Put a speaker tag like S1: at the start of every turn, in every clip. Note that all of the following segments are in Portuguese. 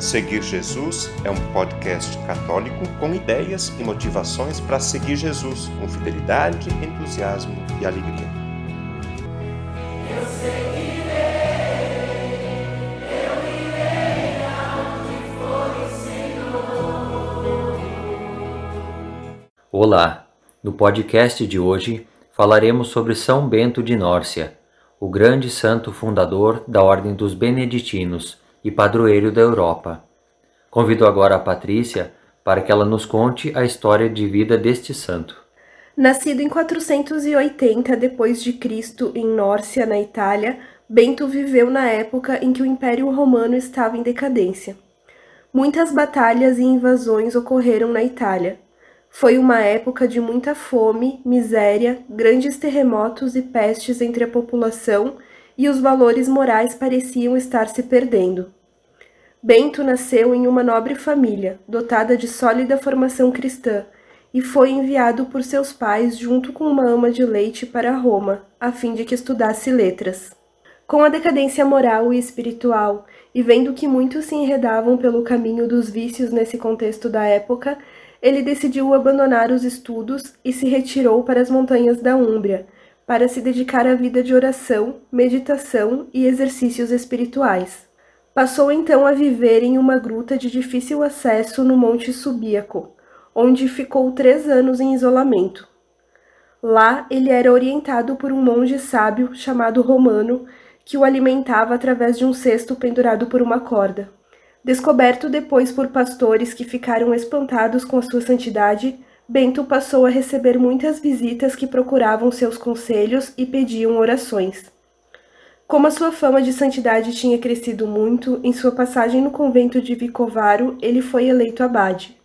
S1: Seguir Jesus é um podcast católico com ideias e motivações para seguir Jesus com fidelidade, entusiasmo e alegria.
S2: Eu seguirei, eu irei for o Senhor.
S3: Olá, no podcast de hoje falaremos sobre São Bento de Nórcia, o grande santo fundador da Ordem dos Beneditinos e padroeiro da Europa. Convido agora a Patrícia para que ela nos conte a história de vida deste santo.
S4: Nascido em 480 depois de Cristo em Nórcia, na Itália, Bento viveu na época em que o Império Romano estava em decadência. Muitas batalhas e invasões ocorreram na Itália. Foi uma época de muita fome, miséria, grandes terremotos e pestes entre a população e os valores morais pareciam estar se perdendo. Bento nasceu em uma nobre família, dotada de sólida formação cristã, e foi enviado por seus pais junto com uma ama de leite para Roma, a fim de que estudasse letras. Com a decadência moral e espiritual, e vendo que muitos se enredavam pelo caminho dos vícios nesse contexto da época, ele decidiu abandonar os estudos e se retirou para as montanhas da Úmbria, para se dedicar à vida de oração, meditação e exercícios espirituais. Passou então a viver em uma gruta de difícil acesso no Monte Subíaco, onde ficou três anos em isolamento. Lá ele era orientado por um monge sábio chamado Romano, que o alimentava através de um cesto pendurado por uma corda. Descoberto depois por pastores que ficaram espantados com a sua santidade, Bento passou a receber muitas visitas que procuravam seus conselhos e pediam orações. Como a sua fama de santidade tinha crescido muito, em sua passagem no convento de Vicovaro, ele foi eleito abade.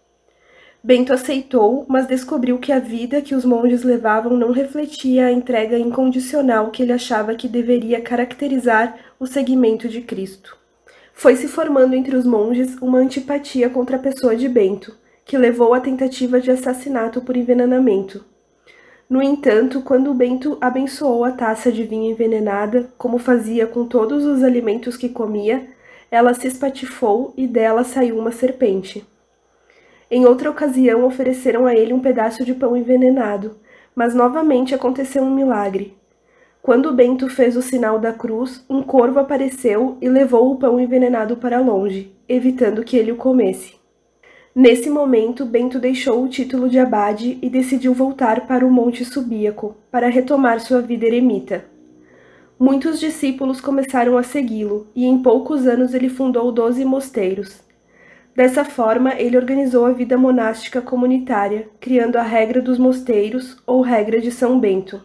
S4: Bento aceitou, mas descobriu que a vida que os monges levavam não refletia a entrega incondicional que ele achava que deveria caracterizar o seguimento de Cristo. Foi se formando entre os monges uma antipatia contra a pessoa de Bento, que levou à tentativa de assassinato por envenenamento. No entanto, quando Bento abençoou a taça de vinho envenenada, como fazia com todos os alimentos que comia, ela se espatifou e dela saiu uma serpente. Em outra ocasião, ofereceram a ele um pedaço de pão envenenado, mas novamente aconteceu um milagre. Quando Bento fez o sinal da cruz, um corvo apareceu e levou o pão envenenado para longe, evitando que ele o comesse. Nesse momento, Bento deixou o título de abade e decidiu voltar para o Monte Subíaco para retomar sua vida eremita. Muitos discípulos começaram a segui-lo e em poucos anos ele fundou doze mosteiros. Dessa forma, ele organizou a vida monástica comunitária, criando a regra dos mosteiros ou regra de São Bento.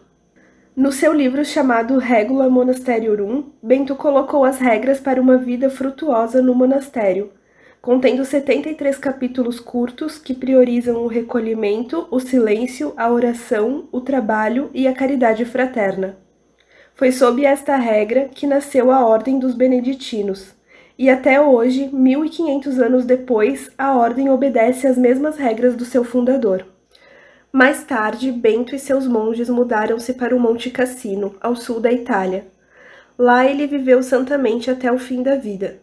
S4: No seu livro chamado Regula Monasteriorum, Bento colocou as regras para uma vida frutuosa no monastério contendo 73 capítulos curtos que priorizam o recolhimento, o silêncio, a oração, o trabalho e a caridade fraterna. Foi sob esta regra que nasceu a Ordem dos Beneditinos, e até hoje, 1500 anos depois, a ordem obedece às mesmas regras do seu fundador. Mais tarde, Bento e seus monges mudaram-se para o Monte Cassino, ao sul da Itália. Lá ele viveu santamente até o fim da vida.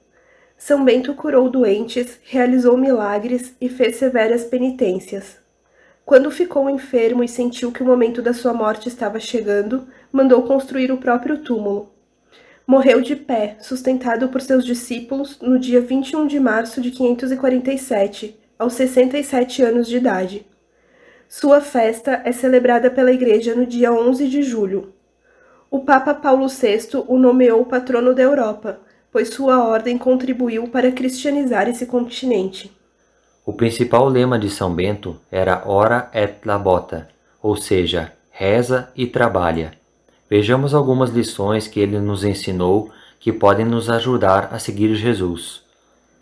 S4: São Bento curou doentes, realizou milagres e fez severas penitências. Quando ficou enfermo e sentiu que o momento da sua morte estava chegando, mandou construir o próprio túmulo. Morreu de pé, sustentado por seus discípulos, no dia 21 de março de 547, aos 67 anos de idade. Sua festa é celebrada pela Igreja no dia 11 de julho. O Papa Paulo VI o nomeou patrono da Europa pois sua ordem contribuiu para cristianizar esse continente.
S3: O principal lema de São Bento era Ora et labota, ou seja, reza e trabalha. Vejamos algumas lições que ele nos ensinou que podem nos ajudar a seguir Jesus.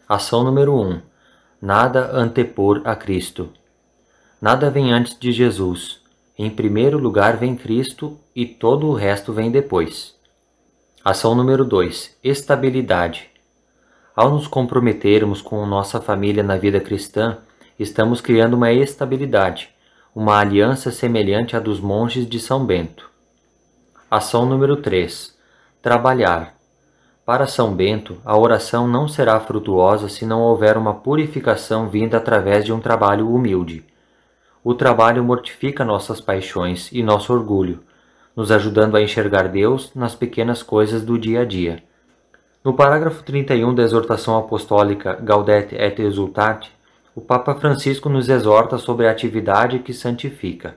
S3: Ação número 1. Um, nada antepor a Cristo. Nada vem antes de Jesus. Em primeiro lugar vem Cristo e todo o resto vem depois. Ação número 2: Estabilidade. Ao nos comprometermos com nossa família na vida cristã, estamos criando uma estabilidade, uma aliança semelhante à dos monges de São Bento. Ação número 3: Trabalhar. Para São Bento, a oração não será frutuosa se não houver uma purificação vinda através de um trabalho humilde. O trabalho mortifica nossas paixões e nosso orgulho, nos ajudando a enxergar Deus nas pequenas coisas do dia a dia. No parágrafo 31 da exortação apostólica Gaudete et Exultate, o Papa Francisco nos exorta sobre a atividade que santifica.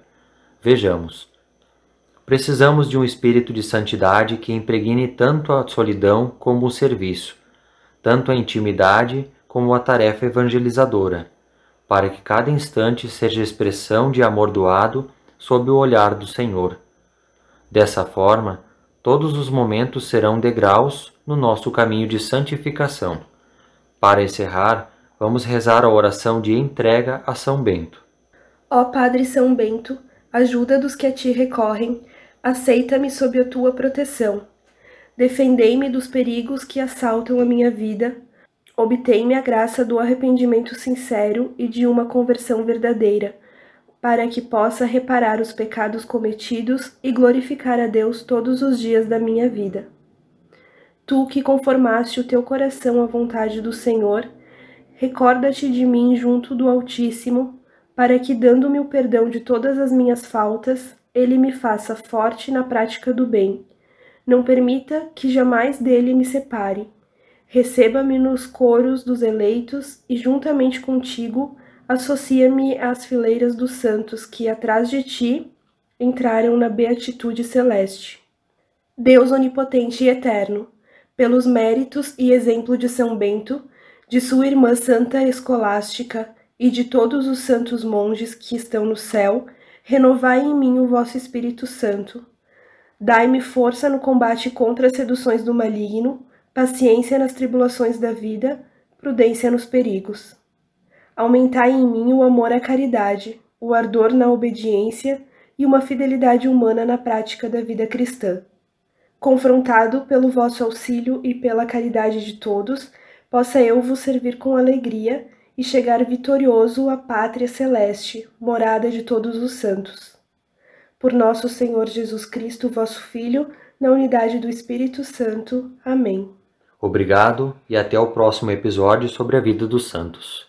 S3: Vejamos. Precisamos de um espírito de santidade que impregne tanto a solidão como o serviço, tanto a intimidade como a tarefa evangelizadora, para que cada instante seja expressão de amor doado sob o olhar do Senhor. Dessa forma, todos os momentos serão degraus no nosso caminho de santificação. Para encerrar, vamos rezar a oração de entrega a São Bento.
S4: Ó Padre São Bento, ajuda dos que a ti recorrem Aceita-me sob a tua proteção. Defendei-me dos perigos que assaltam a minha vida. Obtém-me a graça do arrependimento sincero e de uma conversão verdadeira, para que possa reparar os pecados cometidos e glorificar a Deus todos os dias da minha vida. Tu que conformaste o teu coração à vontade do Senhor, recorda-te de mim junto do Altíssimo, para que, dando-me o perdão de todas as minhas faltas, ele me faça forte na prática do bem. Não permita que jamais dele me separe. Receba-me nos coros dos eleitos e, juntamente contigo, associa-me às fileiras dos santos que, atrás de ti, entraram na beatitude celeste. Deus onipotente e eterno, pelos méritos e exemplo de São Bento, de sua irmã Santa Escolástica e de todos os santos monges que estão no céu, renovai em mim o vosso Espírito Santo. Dai-me força no combate contra as seduções do maligno, paciência nas tribulações da vida, prudência nos perigos. Aumentai em mim o amor à caridade, o ardor na obediência e uma fidelidade humana na prática da vida cristã. Confrontado pelo vosso auxílio e pela caridade de todos, possa eu vos servir com alegria e chegar vitorioso à pátria celeste, morada de todos os santos. Por nosso Senhor Jesus Cristo, vosso Filho, na unidade do Espírito Santo. Amém.
S3: Obrigado e até o próximo episódio sobre a vida dos santos.